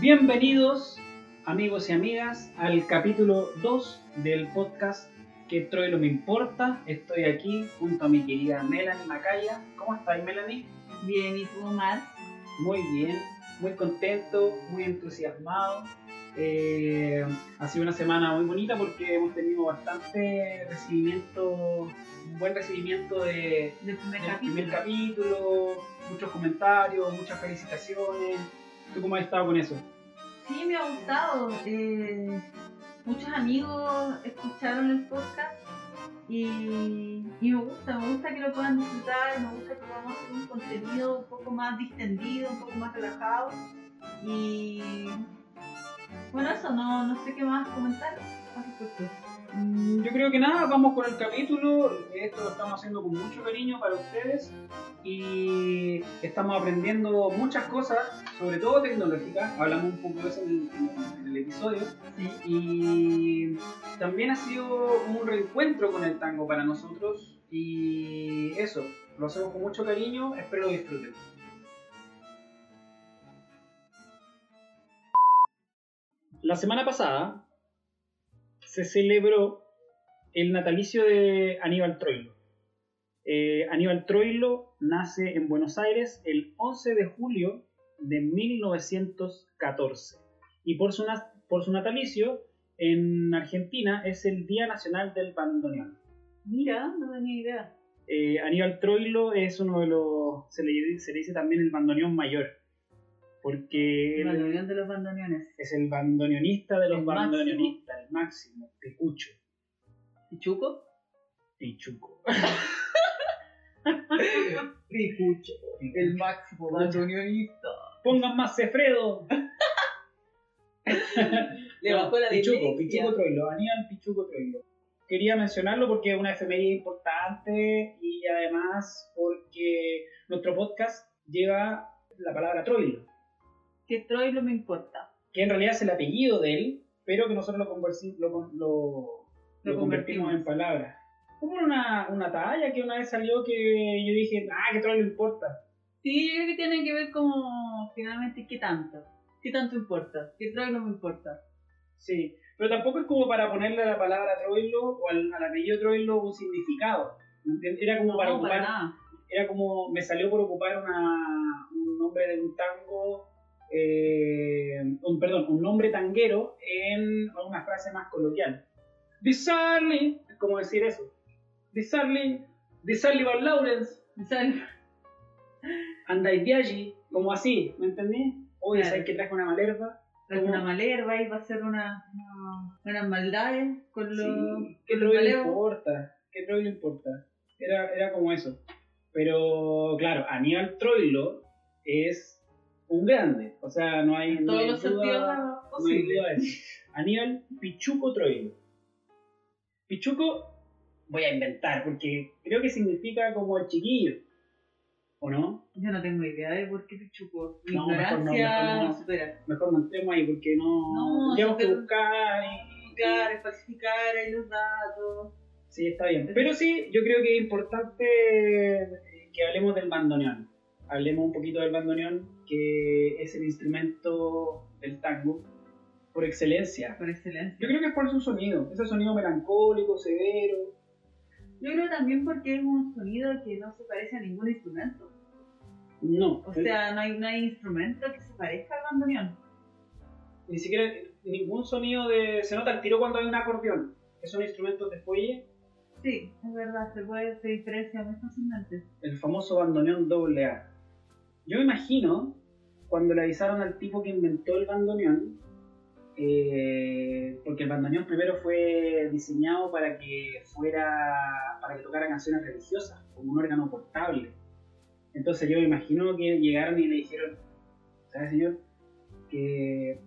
Bienvenidos, amigos y amigas, al capítulo 2 del podcast Que Troilo me importa. Estoy aquí junto a mi querida Melanie Macaya. ¿Cómo estás, Melanie? Bien, ¿y tú, Omar? Muy bien, muy contento, muy entusiasmado. Eh, ha sido una semana muy bonita porque hemos tenido bastante recibimiento, un buen recibimiento de, Del primer del capítulo. primer capítulo, muchos comentarios, muchas felicitaciones. ¿Tú cómo has estado con eso? Sí, me ha gustado. Eh, muchos amigos escucharon el podcast y, me gusta, me gusta que lo puedan disfrutar, me gusta que podamos hacer un contenido un poco más distendido, un poco más relajado. Y bueno, eso, no, no sé qué más comentar al respecto. Mm, Yo creo que nada, vamos con el capítulo. Esto lo estamos haciendo con mucho cariño para ustedes y estamos aprendiendo muchas cosas, sobre todo tecnológicas. Hablamos un poco de eso en el, en- en el episodio. Sí. Y también ha sido un reencuentro con el tango para nosotros y eso, lo hacemos con mucho cariño, espero lo disfruten. La semana pasada se celebró el natalicio de Aníbal Troilo. Eh, Aníbal Troilo nace en Buenos Aires el 11 de julio de 1914 y por su, na- por su natalicio en Argentina es el Día Nacional del Bandoneón. Mira, no tenía idea. Eh, Aníbal Troilo es uno de los, se le, se le dice también el bandoneón mayor, porque él reunión de los bandoneones. es el bandoneonista de los El máximo. bandoneonistas, el máximo, Picucho, ¿Pichuco? Pichuco. Pichucho. El máximo bandoneonista. Pongan más Cefredo. Le No, bajó la Pichuco. Pichuco Troilo, Aníbal Pichuco Troilo. Quería mencionarlo porque es una efeméride importante y además porque nuestro podcast lleva la palabra Troilo, Que Troilo me importa. que en realidad es el apellido de él, pero que nosotros lo, lo, lo- Lo convertimos en palabras. Como una, una talla que una vez salió que yo dije, ah, que Troilo importa. Sí, yo creo que tiene que ver como finalmente qué tanto. ¿Qué tanto importa? ¿Qué Troilo me importa? Sí, pero tampoco es como para ponerle a la palabra Troilo o al, al apellido Troilo un significado. Era como para no, ocupar, para nada. era como, me salió por ocupar una, un nombre de un tango, eh, un, perdón, un nombre tanguero en una frase más coloquial. Disarly, es como decir eso. Disarly, Disarly Van Lawrence, sea, Andai Viaggi, como así, ¿me entendí? Oye, Claro. ¿sabes que traje una malerva? trae una malerva y va a hacer una, una- unas maldades con los. Sí, ¿qué Troilo malevos. importa? ¿Qué Troilo importa? Era, era como eso. Pero claro, Aníbal Troilo es un grande. O sea, no hay, En no todos hay los duda, sentidos no posibles. eso. Aníbal Pichuco Troilo. Pichuco voy a inventar porque creo que significa como el chiquillo. ¿O no? Yo no tengo idea de por qué Pichuco. Mi No, mejor no, ignorancia mejor no. supera. Mejor no entremos ahí porque no. No, tendríamos que buscar y, Claro, falsificar ahí los datos. Sí, está bien. Pero sí, yo creo que es importante que hablemos del bandoneón. Hablemos un poquito del bandoneón, que es el instrumento del tango por excelencia. Por excelencia. Yo creo que es por su sonido, ese sonido melancólico, severo. Yo creo también porque es un sonido que no se parece a ningún instrumento. No, O sea, no hay, no hay instrumento que se parezca al bandoneón. ni siquiera ningún sonido de... Se nota el tiro cuando hay un acordeón, que son instrumentos de fuelle, Sí, es verdad, se puede, se diferencia muy fácilmente. el famoso bandoneón doble A. Yo me imagino cuando le avisaron al tipo que inventó el bandoneón, eh, porque el bandoneón primero fue diseñado para que fuera, para que tocara canciones religiosas, como un órgano portable. Entonces yo me imagino que llegaron y le dijeron, ¿sabe señor? Que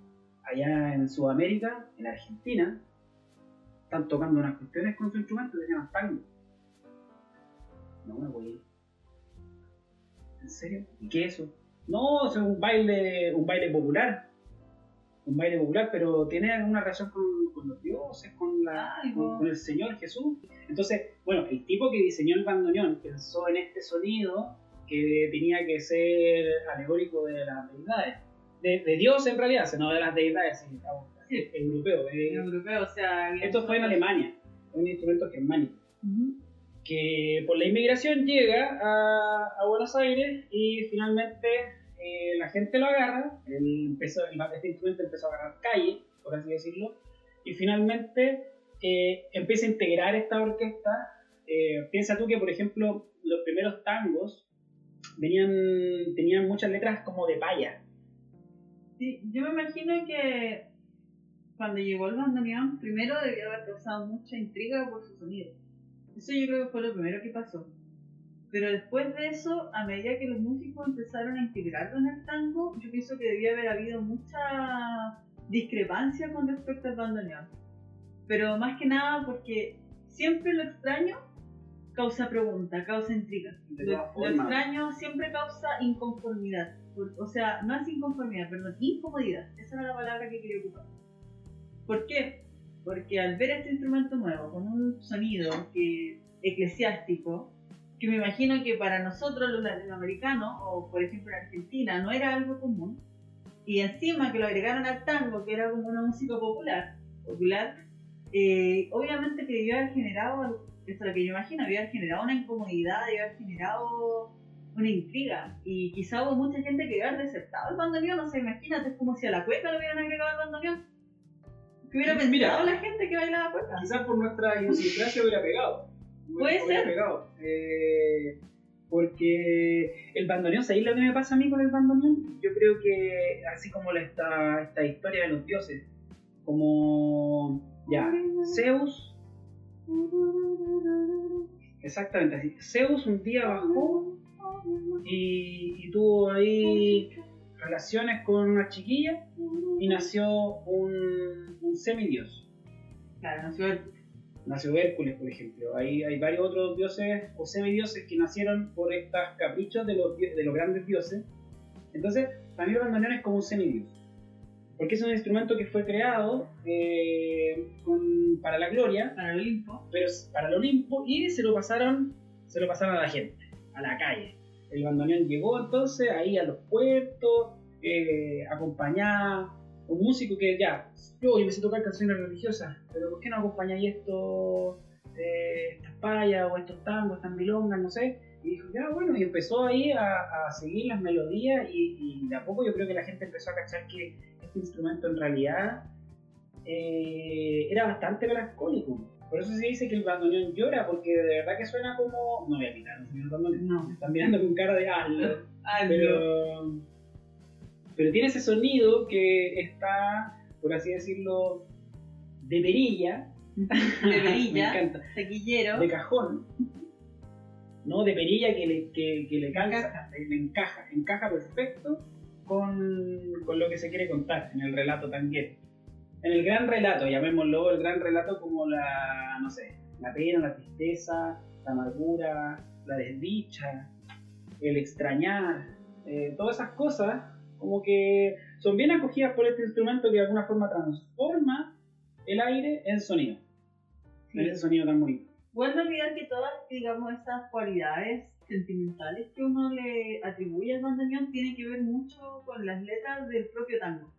allá en Sudamérica, en Argentina, están tocando unas cuestiones con su instrumento que se llaman tango. No me voy a ir. ¿En serio? ¿Y qué es eso? No, es un baile, un baile popular. Un baile popular, pero tiene una relación con, con los dioses, con, la, con, con el Señor Jesús. Entonces, bueno, el tipo que diseñó el bandoneón pensó en este sonido que tenía que ser alegórico de las deidades. de, de Dios en realidad, sino de las deidades, estamos- Sí. europeo. eh. europeo, o sea... Esto fue en Alemania, un instrumento germánico. Ujú. Que por la inmigración llega a, Buenos Aires y finalmente eh, la gente lo agarra, él empezó, el- este instrumento empezó a agarrar calle, por así decirlo, y finalmente eh, empieza a integrar esta orquesta. Eh, piensa tú que, por ejemplo, los primeros tangos tenían muchas letras como de paya. Sí, yo me imagino que cuando llegó el bandoneón, primero debió haber causado mucha intriga por su sonido. Eso yo creo que fue lo primero que pasó. Pero después de eso, a medida que los músicos empezaron a integrarlo en el tango, yo pienso que debía haber habido mucha discrepancia con respecto al bandoneón. Pero más que nada porque siempre lo extraño causa pregunta, causa intriga. Lo, lo extraño siempre causa inconformidad. O sea, no es inconformidad, perdón, incomodidad. Esa era la palabra que quería ocupar. ¿Por qué? Porque al ver este instrumento nuevo, con un sonido que, eclesiástico, que me imagino que para nosotros los latinoamericanos, o por ejemplo en Argentina, no era algo común, y encima que lo agregaron al tango, que era como una música popular, popular eh, obviamente que debió haber generado, esto es lo que yo imagino, debió haber generado una incomodidad, debió haber generado una intriga, y quizá hubo mucha gente que debió haber desertado el bandoneón, o sea, imagínate, es como si a la cueca le hubieran agregado el bandoneón. ¿Qué hubiera Mira. pensado la gente que bailaba cueca? Quizás por nuestra idiosincrasia hubiera pegado. Puede Hubiera ser. pegado. Eh, porque el bandoneón, ¿sabéis lo que me pasa a mí con el bandoneón? Yo creo que así como la- esta, esta historia de los dioses, como ya, Zeus, exactamente así, Zeus un día bajó y, y tuvo ahí relaciones con una chiquilla y nació un, un semidios. Claro, no sé, Nació Hércules, por ejemplo. Hay, hay varios otros dioses o semidioses que nacieron por estos caprichos de los, de los grandes dioses. Entonces, para mí el bandoneón es como un semidios. Porque es un instrumento que fue creado eh, con- para la gloria, para el Olimpo. pero para el Olimpo, y se lo pasaron, se lo pasaron a la gente, a la calle. El bandoneón llegó entonces ahí a los puertos, eh, acompañaba un músico que ya, yo, yo me sé tocar canciones religiosas, pero ¿por qué no acompañáis esto, eh, estas payas o estos tangos, estas milongas, no sé? Y dijo, ya, bueno, y empezó ahí a, seguir las melodías y, y de a poco yo creo que la gente empezó a cachar que este instrumento en realidad eh, era bastante melancólico. Por eso se dice que el bandoneón llora, porque de verdad que suena como... No voy a quitar, no señor bandoneón. No. Me están mirando con cara de hazlo. Pero, pero tiene ese sonido que está, por así decirlo, de perilla. de Me perilla, encanta. taquillero. De cajón. ¿No? De perilla que le, que, que le calza, Encaja. le encaja. Encaja perfecto con, con lo que se quiere contar en el relato tanguero. En el gran relato, llamémoslo el gran relato como la, no sé, la pena, la tristeza, la amargura, la desdicha, el extrañar, eh, todas esas cosas como que son bien acogidas por este instrumento que de alguna forma transforma el aire en sonido. En ese sonido tan bonito. Bueno, olvidar que todas, digamos, esas cualidades sentimentales que uno le atribuye al bandoneón tienen que ver mucho con las letras del propio tango.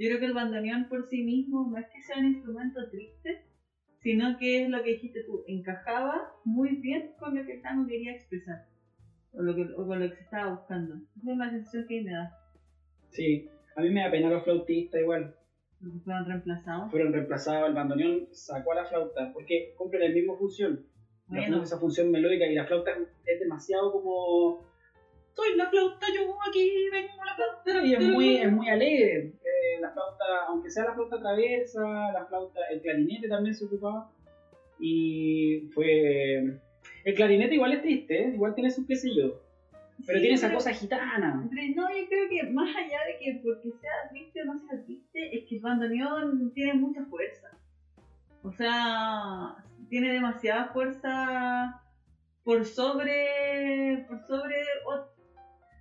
Yo creo que el bandoneón por sí mismo no es que sea un instrumento triste, sino que es lo que dijiste tú, encajaba muy bien con lo que el tango quería expresar, o, lo que, o con lo que se estaba buscando. Esa es la sensación que me da, Sí, a mí me da pena los flautistas igual. fueron reemplazados. Fueron reemplazados, el bandoneón sacó a la flauta, porque cumplen la misma función. Bueno. esa función melódica y la flauta es demasiado como soy la flauta, yo aquí vengo la flauta y es muy, es muy alegre. La flauta, aunque sea la flauta traversa, la flauta, el clarinete también se ocupaba y fue el clarinete igual es triste, ¿eh? igual tiene su qué sé yo, pero Sí, tiene esa pero- cosa gitana. Pero No, yo creo que más allá de que porque sea triste o no sea triste, es que el bandoneón tiene mucha fuerza. O sea, tiene demasiada fuerza por sobre. por sobre.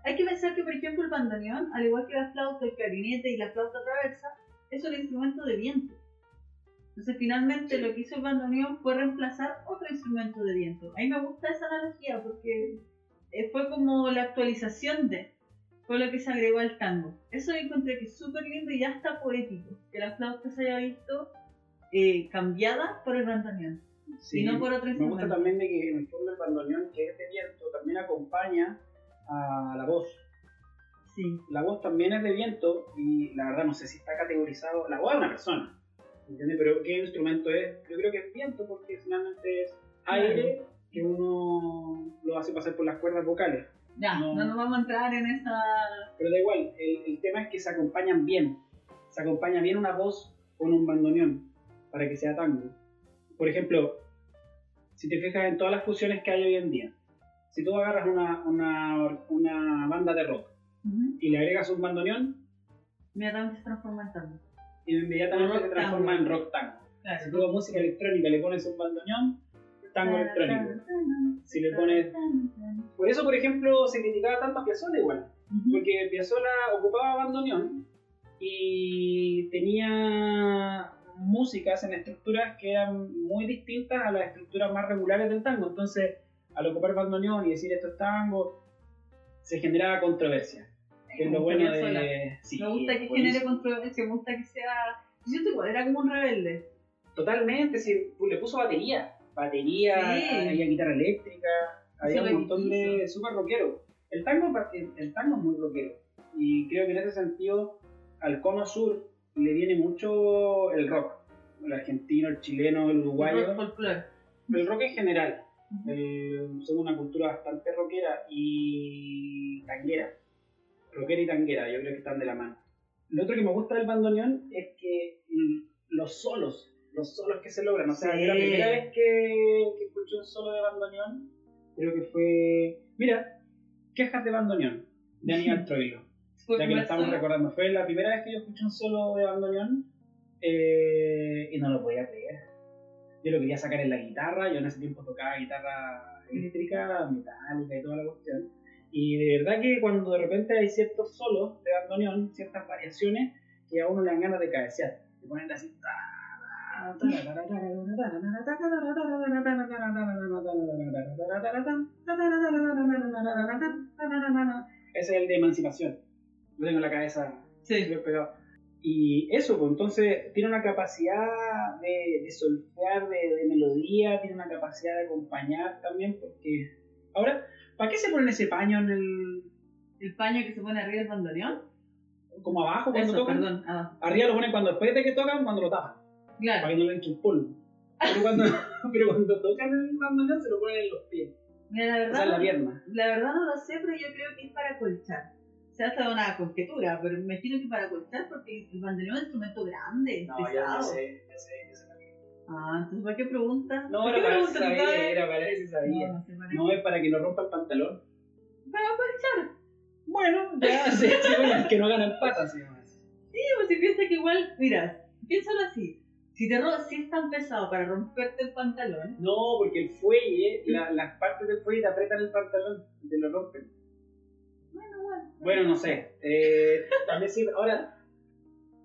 Hay que pensar que, por ejemplo, el bandoneón, al igual que la flauta, el clarinete y la flauta traversa, es un instrumento de viento. Entonces, finalmente, lo que hizo el bandoneón fue reemplazar otro instrumento de viento. A mí me gusta esa analogía porque eh, fue como la actualización de. fue lo que se agregó al tango. Eso encontré que es súper lindo y hasta poético, que la flauta se haya visto eh, cambiada por el bandoneón. Sí, Y no por otro Me gusta instrumento. también de que en el bandoneón, que es de viento, también acompaña a la voz. Sí. La voz también es de viento y la verdad no sé si está categorizado. La voz es una persona, ¿entiendes? Pero ¿qué instrumento es? Yo creo que es viento porque finalmente es aire que uno lo hace pasar por las cuerdas vocales. Ya, No. no, nos vamos a entrar en esa. Pero da igual, el, el tema es que se acompañan bien. Se acompaña bien una voz con un bandoneón para que sea tango. Por ejemplo, si te fijas en todas las fusiones que hay hoy en día, si tú agarras una, una, una banda de rock Ujú. y le agregas un bandoneón, Inmediatamente se transforma en tango. inmediatamente se transforma tango. en rock tango. Claro. Si tú a música electrónica le pones un bandoneón, tango electrónico. Si le pones... Por eso, por ejemplo, se criticaba tanto a Piazzolla igual. Ujú. porque Piazzolla ocupaba bandoneón y tenía músicas en estructuras que eran muy distintas a las estructuras más regulares del tango. Entonces, al ocupar bandoneón y decir esto es tango, se generaba controversia. Que es lo bueno de... Sí, me gusta que buenísimo. genere controversia, me gusta que sea. Yo siento igual, era como un rebelde. Totalmente, sí, le puso batería. Batería, Sí. había guitarra eléctrica, había Súper un montón de super rockero. El tango, el, el tango es muy rockero. Y creo que en ese sentido, al cono sur le viene mucho el rock. El argentino, el chileno, el uruguayo. Rock folclore. El rock en general. Eh, son una cultura bastante rockera y tanguera. Rockera y tanguera, yo creo que están de la mano. Lo otro que me gusta del bandoneón es que los solos, los solos que se logran. O sea, Sí. la primera vez que, que escuché un solo de bandoneón, creo que fue. Mira, Quejas de bandoneón, de Aníbal Troilo. Ya que lo estamos recordando. Fue la primera vez que yo escuché un solo de bandoneón eh, y no lo podía creer. Yo lo quería sacar en la guitarra, yo en ese tiempo tocaba guitarra eléctrica, metálica y toda la cuestión. Y de verdad que cuando de repente hay ciertos solos de bandoneón, ciertas variaciones, que a uno le dan ganas de cabecear. Se ponen así. Ese es el de emancipación. Lo tengo en la cabeza Sí. pegado. Y eso, pues entonces tiene una capacidad de, de solfear, de, de melodía, tiene una capacidad de acompañar también, porque. Ahora, ¿para qué se ponen ese paño en el. El paño que se pone arriba del bandoneón. como abajo cuando Eso, tocan? perdón. Ah, Arriba lo ponen cuando después de que tocan, cuando lo tapan, para claro. que no le entre el polvo. Pero cuando, pero cuando tocan el bandoneón se lo ponen en los pies, Mira, la o verdad, sea, en la pierna. la verdad no lo sé, pero yo creo que es para colchar. Sea, hasta una conjetura, pero me imagino que para colchar porque el bandoneón es un instrumento grande, pesado. sé, ya sé, ya sé. Ah, entonces ¿para qué preguntas? No, ¿Por era qué para sabía, era para eso sabía. No, no sé para No es para que no rompa el pantalón. Para colchar. Bueno, ya sí, bueno, es que no ganan patas, sí. Sí, pues si piensas que igual, mira, piénsalo así. Si, te ro- si es tan pesado para romperte el pantalón, No, porque el fuelle, la- las partes del fuelle te apretan el pantalón te lo rompen. Bueno, no sé. Eh, también sí, ahora,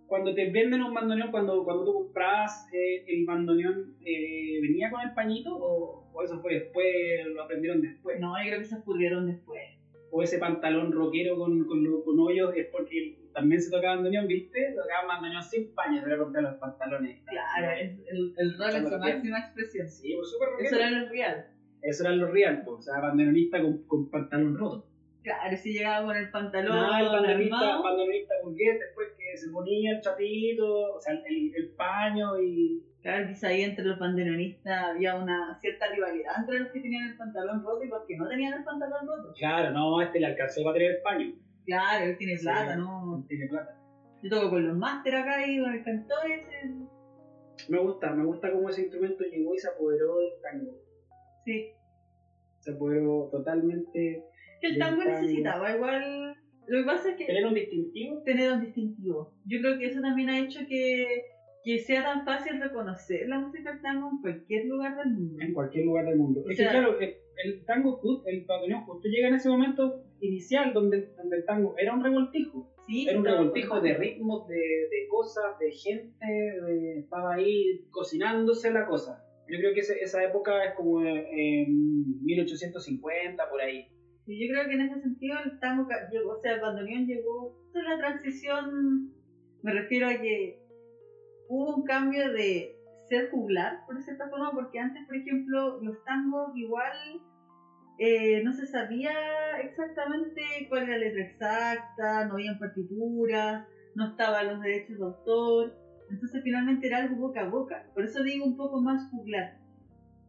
cuando te venden un bandoneón, cuando, cuando tú compras eh, el bandoneón, eh, ¿venía con el pañito o, o eso fue después, lo aprendieron después? No, yo creo que se ocurrieron después. O ese pantalón rockero con, con, lo- con hoyos es porque también se tocaba bandoneón, ¿viste? Tocaban bandoneón sin paño, se le rompían los pantalones. Claro, es el, el rock en su máxima expresión. Sí, súper rockero. Eso era lo real. Eso eran los real, pues, o sea, bandoneonista con, con pantalón roto. Claro, si llegaba con el pantalón No, el bandoneonista, armado, bandoneonista burgués, después que se ponía el chapito, o sea, el, el paño y... claro, quizá ahí entre los bandoneonistas había una cierta rivalidad entre los que tenían el pantalón roto y los que no tenían el pantalón roto. Claro, no, este le alcanzó para tener el paño. Claro, él tiene Sí. plata, ¿no? Tiene plata. Yo toco con los máster acá y con el cantor ese. Me gusta, me gusta cómo ese instrumento llegó y se apoderó del tango. Sí. Se apoderó totalmente. Que el tango tango. necesitaba igual. Lo que pasa es que Tener un distintivo. tener un distintivo. Yo creo que eso también ha hecho que, que sea tan fácil reconocer la música del tango en cualquier lugar del mundo. en cualquier lugar del mundo. O Es sea- que claro, el, el tango, el bandoneón justo llega en ese momento inicial donde, donde el tango era un revoltijo. Sí, Era un revoltijo de ritmos, de, de cosas, de gente, de- estaba ahí cocinándose la cosa. Yo creo que ese- esa época es como en 1850, por ahí. Y yo creo que en ese sentido el tango, llegó, o sea, el bandoneón llegó en la transición, me refiero a que hubo un cambio de ser juglar, por cierta forma, porque antes, por ejemplo, los tangos igual eh, no se sabía exactamente cuál era la letra exacta, no había partituras, no estaban los derechos de autor, entonces finalmente era algo boca a boca, por eso digo un poco más juglar.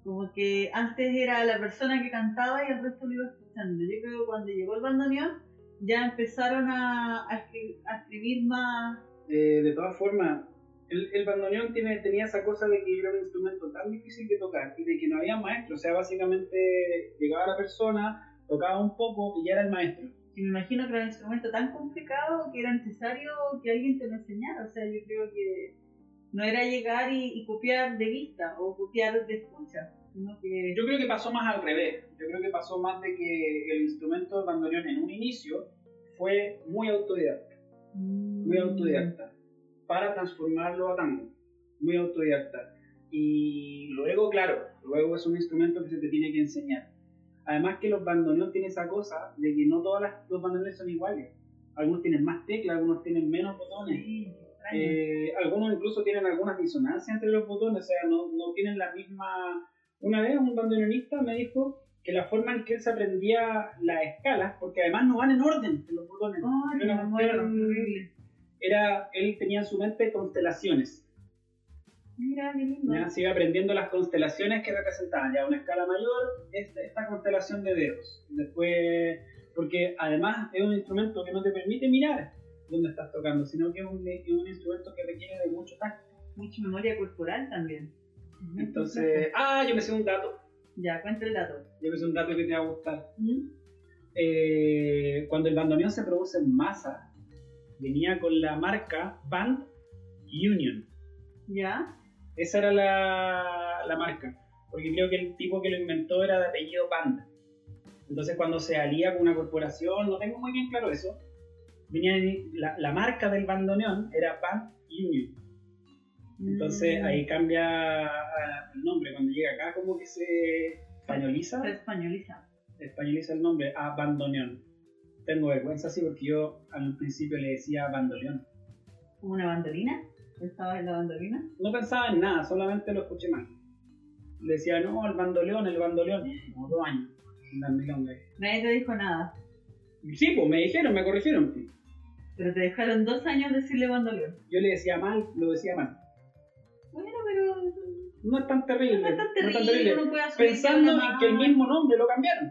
Como que antes era la persona que cantaba y el resto lo iba escuchando. Yo creo que cuando llegó el bandoneón ya empezaron a, a escri- a escribir más. Eh, de todas formas, el, el bandoneón tiene, tenía esa cosa de que era un instrumento tan difícil de tocar y de que no había maestro. O sea, básicamente llegaba la persona, tocaba un poco y ya era el maestro. Y me imagino que era un instrumento tan complicado que era necesario que alguien te lo enseñara. O sea, yo creo que no era llegar y, y copiar de vista o copiar de escucha, sino que. Yo creo que pasó más al revés. Yo creo que pasó más de que el instrumento del bandoneón en un inicio fue muy autodidacta. muy autodidacta para transformarlo a tango, muy autodidacta. Y luego, claro, luego es un instrumento que se te tiene que enseñar. Además que los bandoneones tienen esa cosa de que no todos los bandoneones son iguales. Algunos tienen más teclas, algunos tienen menos botones. Sí. Eh, algunos incluso tienen algunas disonancias entre los botones, o sea, no, no tienen la misma... Una vez un bandoneonista me dijo que la forma en que él se aprendía las escalas, porque además no van en orden los botones, Ay, Era horrible. era, él tenía en su mente constelaciones. Mira, qué lindo. Ya se iba aprendiendo las constelaciones que representaban ya una escala mayor, esta, esta constelación de dedos. Después, porque además es un instrumento que no te permite mirar dónde estás tocando, sino que es un, es un instrumento que requiere de mucho tacto. Mucha memoria corporal también. Entonces, ah, yo me sé un dato. Ya, cuenta el dato. Yo me sé un dato que te va a gustar. ¿Mm? Eh, cuando el bandoneón se produce en masa, venía con la marca Band Union. ¿Ya? Esa era la, la marca, porque creo que el tipo que lo inventó era de apellido Band. Entonces cuando se alía con una corporación, no tengo muy bien claro eso, venía en- la, la marca del bandoneón era Band Union. Entonces Mm. ahí cambia ah, el nombre, cuando llega acá como que se españoliza, Se españoliza. españoliza el nombre a bandoneón. Tengo vergüenza así porque yo al principio le decía bandoneón. ¿Como una bandolina? ¿Estabas en la bandolina? No pensaba en nada, solamente lo escuché mal. Le decía, no, el bandoleón, el bandoleón. Como dos años. Nadie te dijo nada. Sí, pues me dijeron, me corrigieron. pues. Pero te dejaron dos años decirle bandoleón. Yo le decía mal, lo decía mal. Bueno, pero No es tan terrible. no es tan terrible, uno puede asumir que Pensando una en que el mismo nombre lo cambiaron.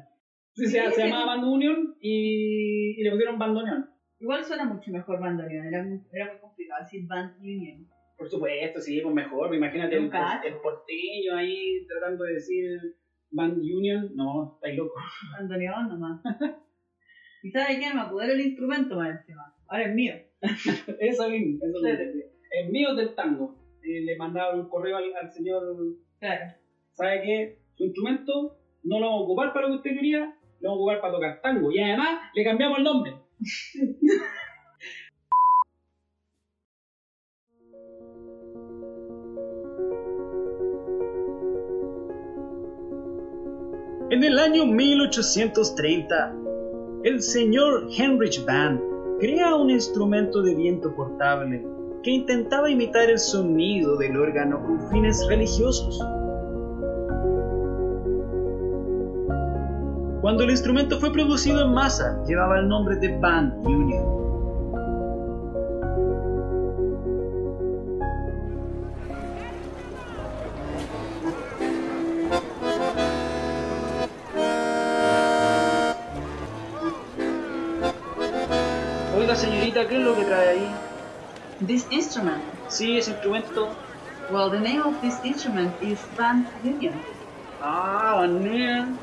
Sí, Sí, se, se sí. llamaba Band Union y, y le pusieron bandoneón. Igual suena mucho mejor bandoneón, era, muy- era muy complicado decir band union. Por supuesto, sí, pues mejor. Imagínate el, Un cacho. el porteño ahí tratando de decir Band Union. No, estáis loco. Bandoneón nomás. y sabes qué, me apodero el instrumento más encima. Ahora es mío. Eso mismo, eso mismo. El mío es del tango. Eh, le mandaba un correo al, al señor, Claro. ¿sabe qué? Su instrumento no lo vamos a ocupar para lo que usted quería, lo vamos a ocupar para tocar tango. Y además le cambiamos el nombre. En el año 1830, el señor Heinrich Band crea un instrumento de viento portable que intentaba imitar el sonido del órgano con fines religiosos. Cuando el instrumento fue producido en masa, llevaba el nombre de Band Union. Oiga señorita, ¿qué es lo que trae ahí? This instrument. Sí, ese instrumento. Well, the name of this instrument is band union. Ah, Van Union.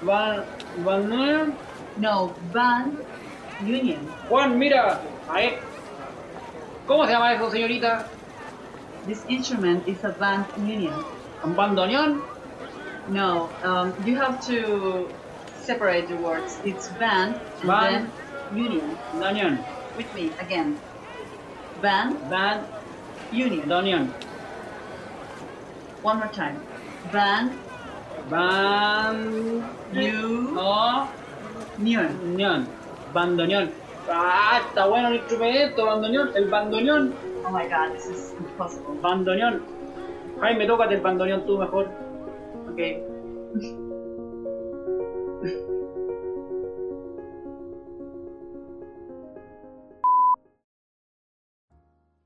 Van, Van Nuyen. No, band union. Juan, mira. Ahí. ¿Cómo se llama eso, señorita? This instrument is a band union. ¿Un bandoneón? No, um, you have to separate the words. It's band and Band. then union. Bandoneón. With me again. Band union. Bandoneón. One more time. Band Ban... you No. Neon. Ñón. Bandoneón. Ah, está bueno el instrumento, bandoneón. El bandoneón. Oh my god, this is impossible. Bandoneón. Jaime, tócate el bandoneón tú mejor. Ok.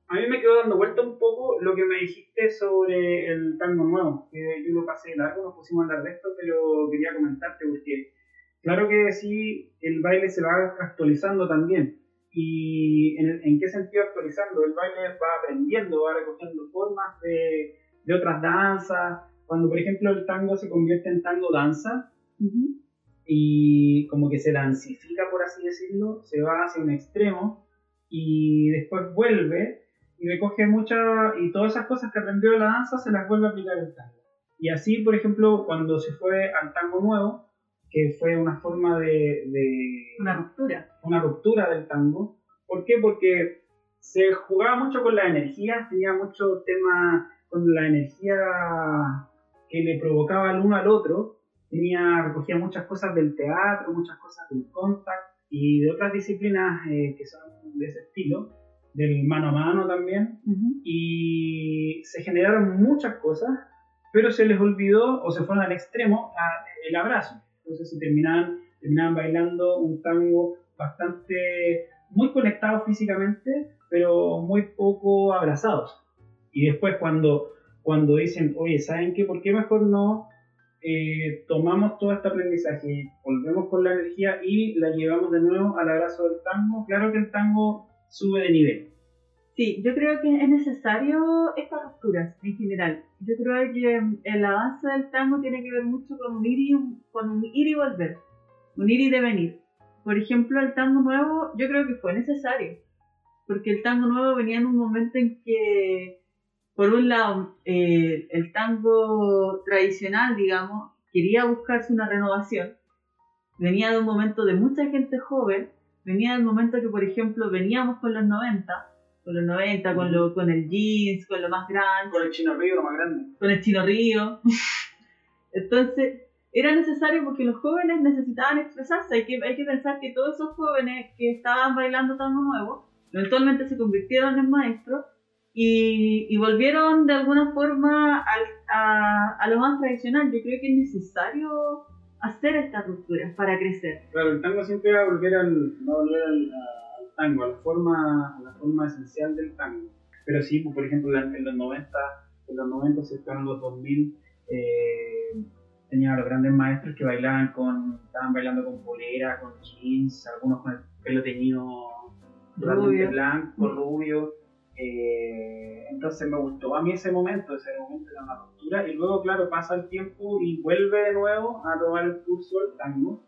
A mí me quedó dando vuelta un poco lo que me dijiste sobre el tango nuevo, que yo lo pasé largo, nos pusimos a hablar de esto, pero quería comentarte porque claro que sí, el baile se va actualizando también. ¿Y en, en qué sentido actualizando? El baile va aprendiendo, va recogiendo formas de, de otras danzas. Cuando, por ejemplo, el tango se convierte en tango danza, y como que se dancifica, por así decirlo, se va hacia un extremo y después vuelve y recoge muchas, y todas esas cosas que aprendió de la danza se las vuelve a aplicar al tango. Y así, por ejemplo, cuando se fue al tango nuevo, que fue una forma de, de Una ruptura. una ruptura del tango. ¿Por qué? Porque se jugaba mucho con la energía, tenía mucho tema con la energía que le provocaba el uno al otro. Tenía, recogía muchas cosas del teatro, muchas cosas del contact y de otras disciplinas eh, que son de ese estilo, del mano a mano también. Y se generaron muchas cosas, pero se les olvidó o se fueron al extremo a- el abrazo. Entonces se terminaban, terminaban bailando un tango bastante, muy conectados físicamente, pero muy poco abrazados. Y después cuando, cuando dicen, oye, ¿saben qué? ¿Por qué mejor no eh, tomamos todo este aprendizaje, volvemos con la energía y la llevamos de nuevo al abrazo del tango? Claro que el tango sube de nivel. Sí, yo creo que es necesario estas rupturas en general. Yo creo que el avance del tango tiene que ver mucho con un ir y, ir y volver, un ir y devenir. Por ejemplo, el tango nuevo yo creo que fue necesario, porque el tango nuevo venía en un momento en que, por un lado, eh, el tango tradicional, digamos, quería buscarse una renovación, venía de un momento de mucha gente joven, venía del momento que, por ejemplo, veníamos con los 90, con los 90, con, lo, con el jeans, con lo más grande, Con el chino río, lo más grande. con el chino río. Entonces, era necesario porque los jóvenes necesitaban expresarse. Hay que, hay que pensar que todos esos jóvenes que estaban bailando tango nuevo, eventualmente se convirtieron en maestros y, y volvieron de alguna forma al- a, a lo más tradicional. Yo creo que es necesario hacer estas rupturas para crecer. Claro, el tango siempre va a volver al, va a volver al, al tango, a la, forma, a la forma esencial del tango. Pero sí, pues, por ejemplo, en los 90, en los 90 se en los 2000, eh, tenía a los grandes maestros que bailaban con, estaban bailando con polera, con jeans, algunos con el pelo teñido Rubio. blanco, rubio. Eh, entonces me gustó a mí ese momento, ese momento era una ruptura y luego claro pasa el tiempo y vuelve de nuevo a tomar el curso del tango.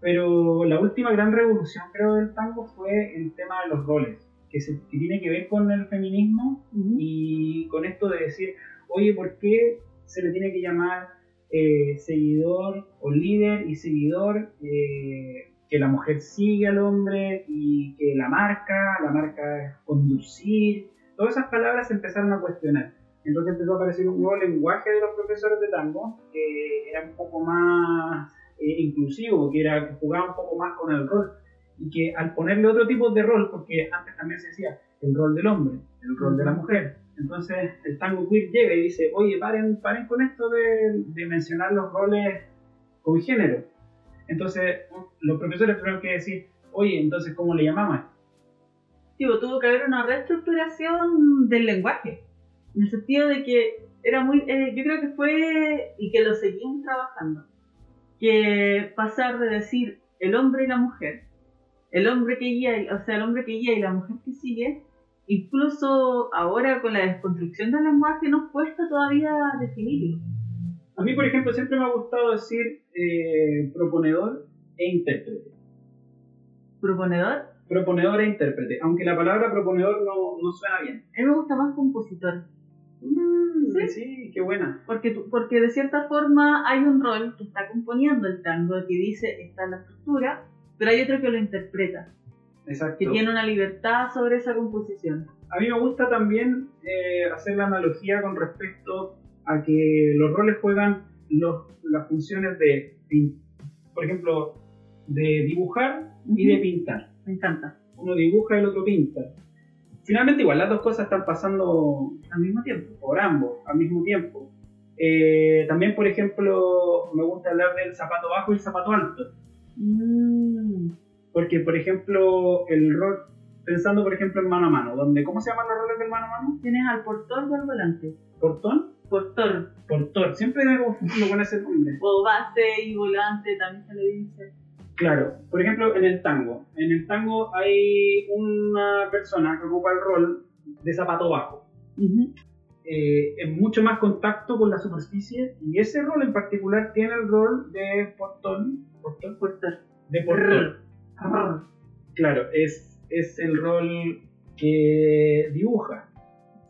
Pero la última gran revolución creo del tango fue el tema de los roles que, se, que tiene que ver con el feminismo y con esto de decir oye ¿por qué se le tiene que llamar eh, seguidor o líder y seguidor eh, que la mujer sigue al hombre y que la marca, la marca es conducir, todas esas palabras se empezaron a cuestionar. Entonces empezó a aparecer un nuevo lenguaje de los profesores de tango que era un poco más eh, inclusivo, que era que jugaba un poco más con el rol y que al ponerle otro tipo de rol, porque antes también se decía el rol del hombre, el rol de la mujer, entonces el tango queer llega y dice, oye, paren, paren con esto de, de mencionar los roles con género. Entonces los profesores tuvieron que decir, oye, entonces ¿cómo le llamamos? Tuvo que haber una reestructuración del lenguaje, en el sentido de que era muy, eh, yo creo que fue, y que lo seguimos trabajando, que pasar de decir el hombre y la mujer, el hombre que guía, o sea, el hombre que guía y la mujer que sigue, incluso ahora con la desconstrucción del lenguaje nos cuesta todavía definirlo. A mí, por ejemplo, siempre me ha gustado decir eh, proponedor e intérprete. Proponedor, Proponedor e intérprete, aunque la palabra proponedor no, no suena bien. a mí me gusta más compositor. sí, sí, qué buena. Porque, tú- porque de cierta forma hay un rol que está componiendo el tango, que dice está en la estructura, pero hay otro que lo interpreta, Exacto. que tiene una libertad sobre esa composición. A mí me gusta también eh, hacer la analogía con respecto a que los roles juegan los, las funciones de, por ejemplo, de dibujar y de pintar. Me encanta. Uno dibuja y el otro pinta. Finalmente igual, las dos cosas están pasando Al mismo tiempo. por ambos al mismo tiempo. Eh, también, por ejemplo, me gusta hablar del zapato bajo y el zapato alto. Mm, Porque, por ejemplo, el rol, pensando por ejemplo en mano a mano, donde, ¿cómo se llaman los roles del mano a mano? Tienes al portor o al volante. ¿Portón? Portor. Portor. Siempre me confundo con ese nombre. O base y volante también se le dice. Claro, por ejemplo, en el tango. En el tango hay una persona que ocupa el rol de zapato bajo. Eh, en mucho más contacto con la superficie y ese rol en particular tiene el rol de portón. ¿Portón? Portor. De portón. Claro, es, es el rol que dibuja.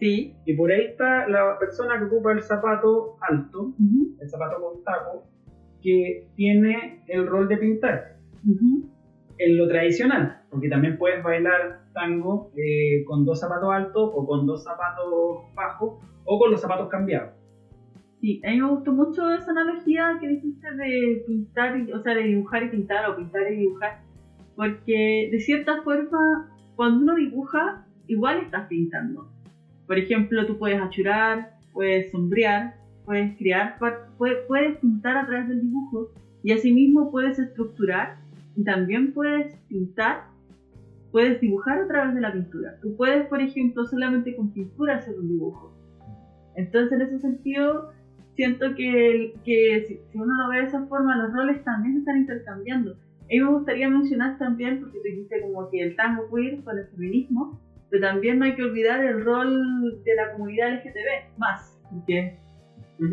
Sí. Y por ahí está la persona que ocupa el zapato alto, el zapato con taco, que tiene el rol de pintar. En lo tradicional, porque también puedes bailar tango eh, con dos zapatos altos o con dos zapatos bajos o con los zapatos cambiados. Sí, a mí me gustó mucho esa analogía que dijiste de pintar, o sea, de dibujar y pintar o pintar y dibujar. Porque de cierta forma, cuando uno dibuja, igual estás pintando. Por ejemplo, tú puedes achurar, puedes sombrear, puedes crear, puedes pintar a través del dibujo y asimismo puedes estructurar y también puedes pintar, puedes dibujar a través de la pintura. Tú puedes, por ejemplo, solamente con pintura hacer un dibujo. Entonces, en ese sentido, siento que, que si, uno lo ve de esa forma, los roles también se están intercambiando. Mí me gustaría mencionar también, porque tú dijiste como que el tango queer con el feminismo, pero también no hay que olvidar el rol de la comunidad LGTB, más, porque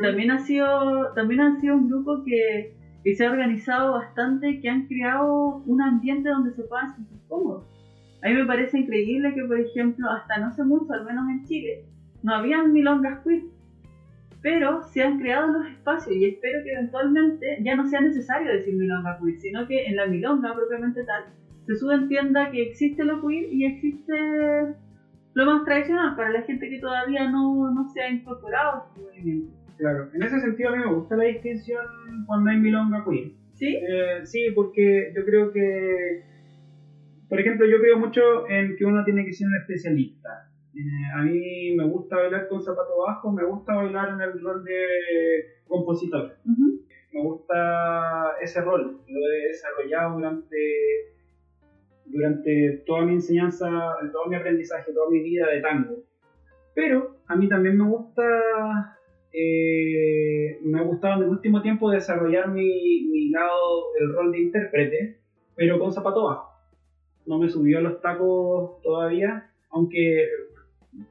también ha sido, también han sido un grupo que, que se ha organizado bastante, que han creado un ambiente donde se puedan sentir cómodos. A mí me parece increíble que, por ejemplo, hasta no hace mucho, al menos en Chile, no habían milongas queer, pero se han creado los espacios y espero que eventualmente ya no sea necesario decir milonga queer, sino que en la milonga propiamente tal se subentienda que existe lo queer y existe lo más tradicional para la gente que todavía no, no se ha incorporado a este movimiento. Claro, en ese sentido a mí me gusta la distinción cuando hay milonga queer. ¿Sí? Eh, sí, porque yo creo que, por ejemplo, yo creo mucho en que uno tiene que ser un especialista. Eh, a mí me gusta bailar con zapato bajo, me gusta bailar en el rol de compositor. Ujú. Me gusta ese rol, lo he desarrollado durante, durante toda mi enseñanza, todo mi aprendizaje, toda mi vida de tango. Pero a mí también me gusta, eh, me ha gustado en el último tiempo desarrollar mi, mi lado, el rol de intérprete, pero con zapato bajo. No me subió a los tacos todavía, aunque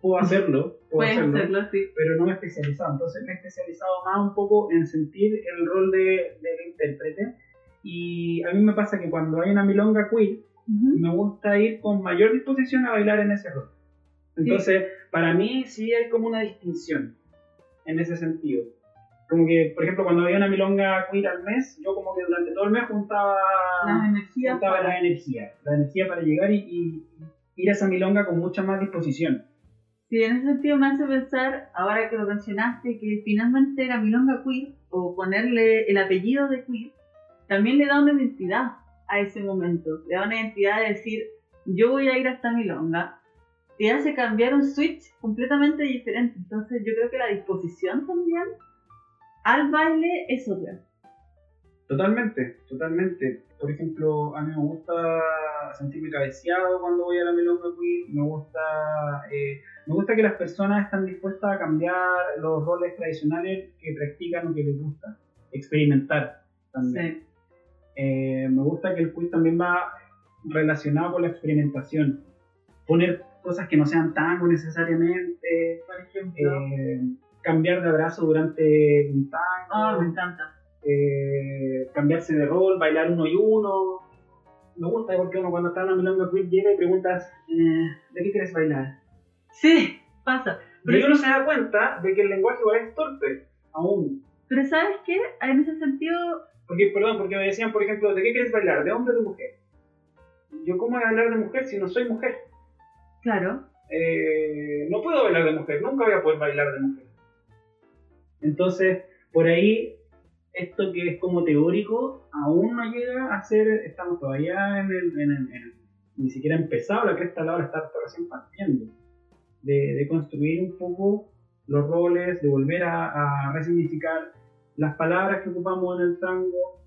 puedo hacerlo. Puedo hacerlo hacerlo, sí. pero no me he especializado. Entonces me he especializado más un poco en sentir el rol de, del intérprete. Y a mí me pasa que cuando hay una milonga queer, Ujú. me gusta ir con mayor disposición a bailar en ese rol. Entonces, para mí sí hay como una distinción en ese sentido. Como que, por ejemplo, cuando había una milonga queer al mes, yo como que durante todo el mes juntaba, Las energías juntaba para- la energía, la energía para llegar y, y ir a esa milonga con mucha más disposición. Sí, en ese sentido me hace pensar, ahora que lo mencionaste, que finalmente la milonga queer, o ponerle el apellido de queer, también le da una identidad a ese momento. Le da una identidad de decir, yo voy a ir a esta milonga. Te hace cambiar un switch completamente diferente. Entonces yo creo que la disposición también al baile es otra. Totalmente, totalmente. Por ejemplo, a mí me gusta sentirme cabeceado cuando voy a la milonga queer. Me gusta, eh, me gusta que las personas están dispuestas a cambiar los roles tradicionales que practican o que les gusta. Experimentar también. Sí. Eh, me gusta que el quiz también va relacionado con la experimentación. Poner cosas que no sean tango necesariamente. Por ejemplo, eh, cambiar de abrazo durante un tango oh, me encanta. eh, cambiarse de rol, bailar uno y uno. Me gusta porque uno cuando está en la milonga queer llega y preguntas, eh, ¿de qué quieres bailar? Sí, pasa. Pero y uno se da cuenta de que el lenguaje igual es torpe, aún. Pero ¿sabes qué? En ese sentido, Porque, perdón, porque me decían, por ejemplo, ¿de qué quieres bailar? ¿De hombre o de mujer? Yo, ¿cómo voy a hablar de mujer si no soy mujer? claro, Eh, no puedo bailar de mujer, nunca voy a poder bailar de mujer. Entonces, por ahí esto que es como teórico aún no llega a ser, estamos todavía en el, en el, en el ni siquiera empezado la cresta la hora, está, recién partiendo, de, de, construir un poco los roles, de volver a, a resignificar las palabras que ocupamos en el tango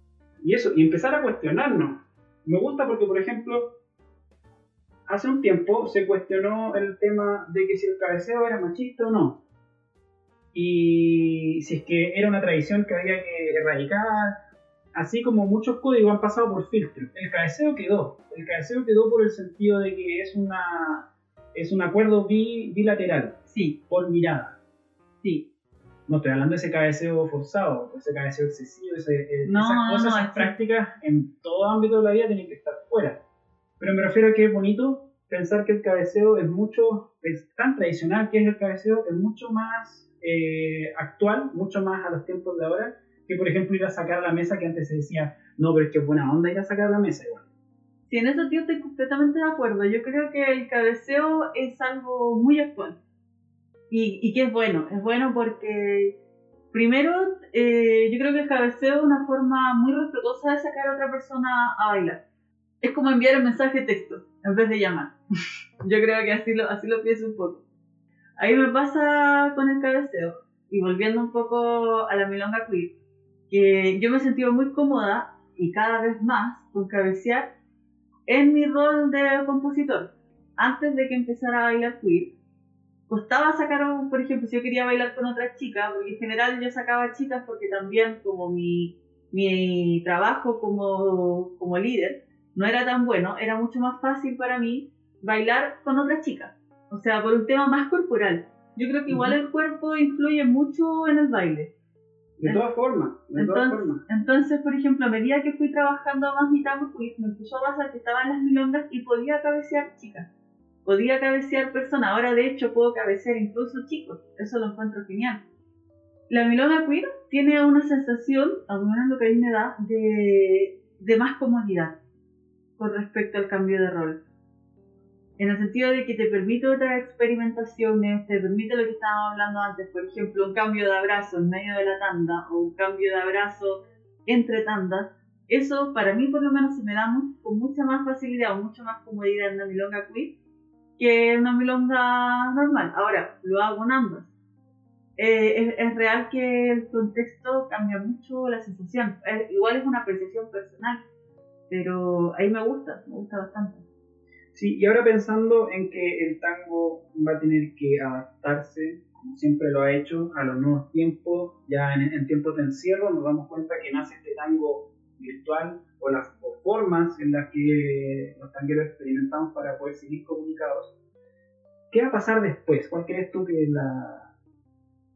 y eso, y empezar a cuestionarnos. Me gusta porque, por ejemplo, hace un tiempo se cuestionó el tema de que si el cabeceo era machista o no. Y si es que era una tradición que había que erradicar, así como muchos códigos han pasado por filtro. El cabeceo quedó. El cabeceo quedó por el sentido de que es una es un acuerdo bilateral. Sí. Por mirada. Sí. No estoy hablando de ese cabeceo forzado, ese cabeceo excesivo, ese, eh, no, esas cosas, no, esas prácticas en todo ámbito de la vida tienen que estar fuera. Pero me refiero a que es bonito pensar que el cabeceo es mucho, es tan tradicional que es el cabeceo, es mucho más eh, actual, mucho más a los tiempos de ahora, que por ejemplo ir a sacar a la mesa que antes se decía, no, pero es que es buena onda ir a sacar a la mesa igual. Sí, en eso tío estoy completamente de acuerdo. Yo creo que el cabeceo es algo muy actual. Y, y que es bueno. Es bueno porque, primero, eh, yo creo que el cabeceo es una forma muy respetuosa de sacar a otra persona a bailar. Es como enviar un mensaje texto en vez de llamar. yo creo que así lo, así lo pienso un poco. Ahí me pasa con el cabeceo. Y volviendo un poco a la milonga queer, que yo me sentido muy cómoda y cada vez más con cabecear en mi rol de compositor. Antes de que empezara a bailar queer, costaba sacar, un- por ejemplo, si yo quería bailar con otra chica, porque en general yo sacaba chicas porque también como mi, mi trabajo como, como líder no era tan bueno, era mucho más fácil para mí bailar con otra chica. O sea, por un tema más corporal. Yo creo que igual el cuerpo influye mucho en el baile. De todas formas, de todas Entonces, formas. entonces, por ejemplo, a medida que fui trabajando más mi tango me empezó a pasar que estaba en las milongas y podía cabecear chicas. Podía cabecear personas. Ahora, de hecho, puedo cabecear incluso chicos. Eso lo encuentro genial. La milonga queer tiene una sensación, al menos lo que a mí me da, de, de más comodidad con respecto al cambio de rol. En el sentido de que te permite otras experimentaciones, te permite lo que estábamos hablando antes, por ejemplo, un cambio de abrazo en medio de la tanda o un cambio de abrazo entre tandas. Eso para mí por lo menos se me da mu- con mucha más facilidad o mucha más comodidad en una milonga queer que una milonga normal. Ahora, lo hago en ambas. Eh, es, real que el contexto cambia mucho la sensación. Igual es una apreciación personal, pero ahí me gusta, me gusta bastante. Sí, y ahora pensando en que el tango va a tener que adaptarse, como siempre lo ha hecho, a los nuevos tiempos, ya en, en tiempos de encierro nos damos cuenta que nace este tango virtual o las o formas en las que los tangueros experimentamos para poder seguir comunicados. ¿Qué va a pasar después? ¿Cuál crees tú que es la...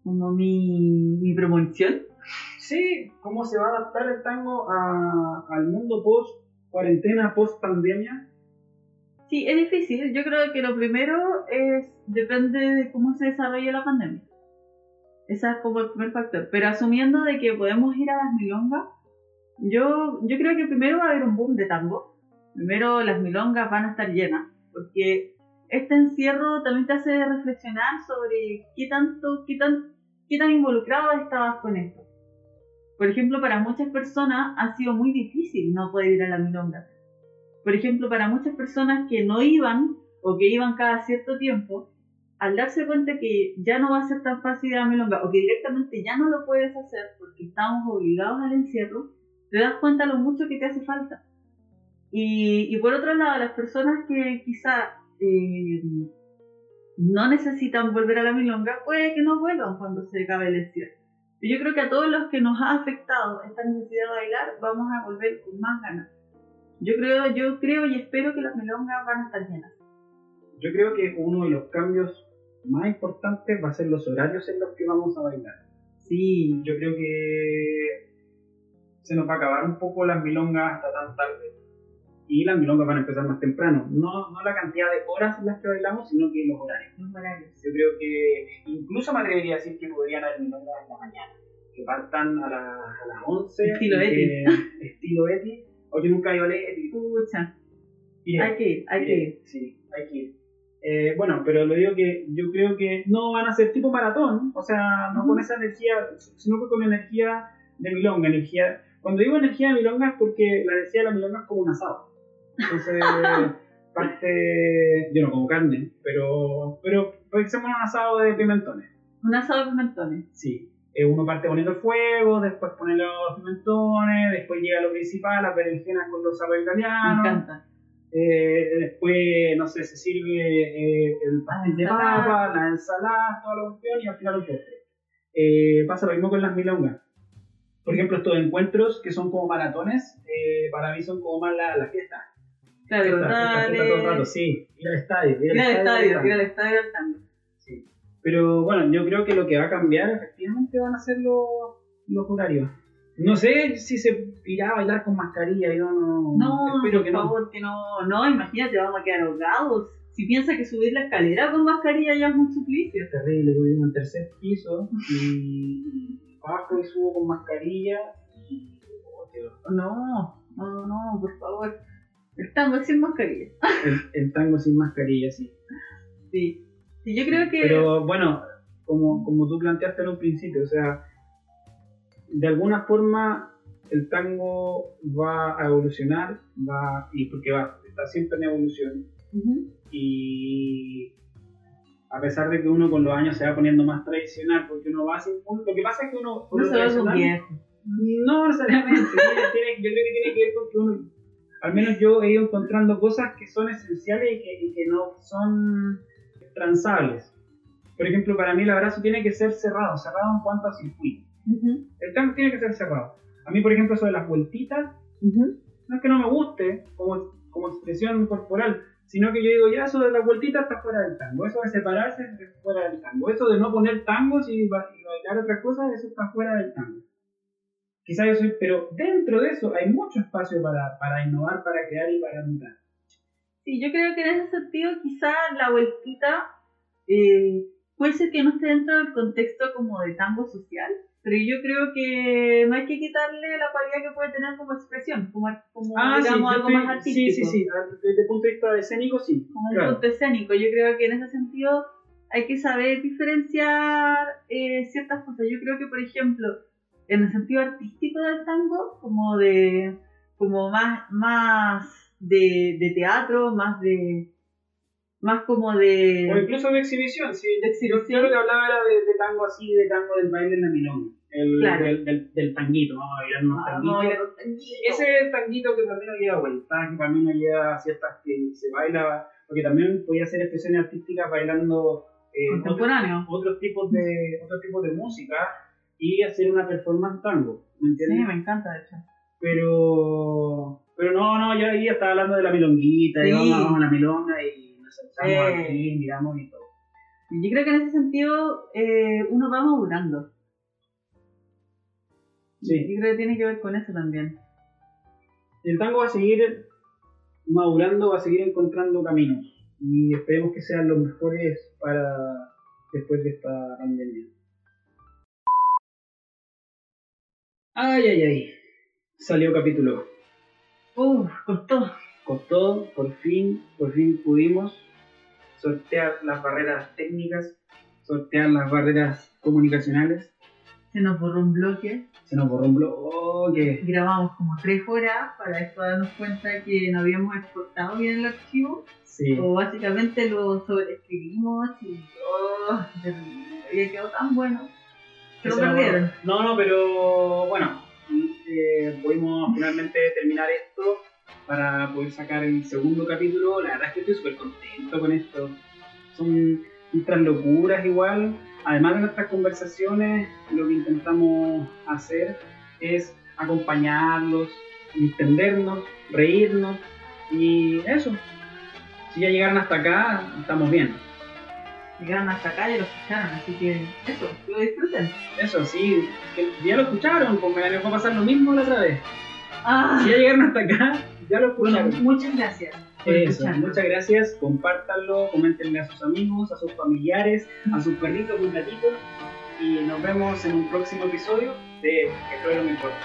Como mi, mi premonición. Sí, ¿cómo se va a adaptar el tango a- al mundo post cuarentena, post pandemia? Sí, es difícil. Yo creo que lo primero es depende de cómo se desarrolle la pandemia. Ese es como el primer factor. Pero asumiendo de que podemos ir a las milongas, yo, yo creo que primero va a haber un boom de tango. Primero las milongas van a estar llenas, porque este encierro también te hace reflexionar sobre qué tanto, qué tan, qué tan involucrado estabas con esto. Por ejemplo, para muchas personas ha sido muy difícil no poder ir a la milonga por ejemplo, para muchas personas que no iban o que iban cada cierto tiempo, al darse cuenta que ya no va a ser tan fácil ir a la milonga o que directamente ya no lo puedes hacer porque estamos obligados al encierro, te das cuenta lo mucho que te hace falta. Y, y por otro lado, las personas que quizá eh, no necesitan volver a la milonga, puede que no vuelvan cuando se acabe el encierro. Yo creo que a todos los que nos ha afectado esta necesidad de bailar, vamos a volver con más ganas. Yo creo, yo creo y espero que las milongas van a estar llenas. Yo creo que uno de los cambios más importantes va a ser los horarios en los que vamos a bailar. Sí, Yo creo que se nos va a acabar un poco las milongas hasta tan tarde. Y las milongas van a empezar más temprano. No, no la cantidad de horas en las que bailamos, sino que los horarios. los horarios. Yo creo que incluso me atrevería a decir que podrían haber milongas en la mañana. Que partan a, la- a las 11. Estilo y que- estilo Eti. O yo nunca ido a Eti. Pucha, Iré. hay que ir, hay que ir. Sí, hay que ir. Eh, bueno, pero lo digo que yo creo que no van a ser tipo maratón, o sea, no Ujú. con esa energía, sino que con energía de milonga, energía. Cuando digo energía de milonga es porque la energía de la milonga es como un asado. Entonces, parte. Yo no como carne, pero. Pero en un asado de pimentones. Un asado de pimentones. Sí. Eh, uno parte poniendo el fuego, después pone los pimentones, después llega lo principal, las berenjenas con los Me italianos. encanta. Eh, después, no sé, se sirve eh, el pastel de papa, la ensalada, toda la cuestión y al final un postre. Eh, pasa lo mismo con las milongas. Por ejemplo, estos encuentros que son como maratones, eh, para mí son como más la, la fiesta. Claro, Fiesta, fiesta, dale. fiesta todo el rato, sí. Ir al estadio. Ir al estadio, ir al estadio tango. Sí. Pero bueno, yo creo que lo que va a cambiar efectivamente van a ser los, los horarios. No sé si se irá a bailar con mascarilla, yo no. No, espero por que no. favor, que no. No, imagínate, vamos a quedar ahogados. Si piensa que subir la escalera con mascarilla ya es un suplicio. Es terrible, yo vivo en tercer piso y bajo y subo con mascarilla y. oh. No, no, no, por favor. El tango es sin mascarilla. el, el tango sin mascarilla, sí. Sí. Sí, yo creo que. Pero bueno, como, como tú planteaste en un principio, o sea, de alguna forma el tango va a evolucionar, va, y porque va, está siempre en evolución, y a pesar de que uno con los años se va poniendo más tradicional, porque uno va sin uno- lo que pasa es que uno, No uno se ve un no necesariamente, yo creo que tiene que ver con que uno, al menos yo he ido encontrando cosas que son esenciales y que, y que no son transables. Por ejemplo, para mí el abrazo tiene que ser cerrado, cerrado en cuanto a circuito. Ujú, El tango tiene que ser cerrado. A mí, por ejemplo, eso de las vueltitas, ujú. no es que no me guste como, como expresión corporal, sino que yo digo, ya eso de las vueltitas está fuera del tango, eso de separarse es fuera del tango, eso de no poner tangos y, ba- y bailar otras cosas, eso está fuera del tango. Quizás yo soy, pero dentro de eso hay mucho espacio para, para innovar, para crear y para mutar. Sí, yo creo que en ese sentido quizá la vueltita eh, puede ser que no esté dentro del contexto como de tango social, pero yo creo que no hay que quitarle la cualidad que puede tener como expresión, como, como digamos Ah, yo algo estoy- más artístico, Sí, sí, sí, desde el punto de vista escénico, sí. como claro. punto escénico. Yo creo que en ese sentido hay que saber diferenciar eh, ciertas cosas. Yo creo que, por ejemplo, en el sentido artístico del tango, como de como más, más de, de teatro, más de más como de O incluso de exhibición, sí. De exhibición. Yo, lo que hablaba era de, de tango así, de tango del baile en la milonga. El, Claro. del, del, del tanguito, vamos a bailar unos Ah, tanguitos. no. Ese tanguito que mí no lleva vueltas, que mí no lleva ciertas que se baila, porque también podía hacer expresiones artísticas bailando eh, Contemporáneo. otros, otros tipos de otros tipos de música y hacer una performance tango, ¿me Sí, entiendes? me encanta de hecho. Pero pero no, no, yo ahí estaba hablando de la milonguita, Sí. y vamos, vamos a la milonga y nos sentamos Eh. aquí, miramos y todo. Yo creo que en ese sentido eh, uno va madurando. Sí. Yo creo que tiene que ver con eso también. El tango va a seguir madurando, va a seguir encontrando caminos y esperemos que sean los mejores para después de esta pandemia. Ay, ay, ay. Salió capítulo. Uf, costó. Costó, por fin, por fin pudimos sortear las barreras técnicas, sortear las barreras comunicacionales. Se nos borró un bloque. Se nos borró un bloque. Grabamos como tres horas para después darnos cuenta que no habíamos exportado bien el archivo. Sí. O básicamente lo sobreescribimos y oh, terrible. había quedado tan bueno. Se lo perdieron. No, no, pero bueno, eh, pudimos finalmente terminar esto para poder sacar el segundo capítulo. La verdad es que estoy súper contento con esto. Son nuestras locuras igual. Además de nuestras conversaciones, lo que intentamos hacer es acompañarlos, entendernos, reírnos y eso. Si ya llegaron hasta acá, estamos bien. Llegaron hasta acá y lo escucharon, así que eso, lo disfruten. Eso, sí, que ya lo escucharon, porque me dejó pasar lo mismo la otra vez. Ah, Si ya llegaron hasta acá, ya lo bueno, escucharon. muchas gracias por Eso, escucharnos. muchas gracias, compártanlo, coméntenle a sus amigos, a sus familiares, a sus perritos y gatitos. Y nos vemos en un próximo episodio de Esto es lo que importa.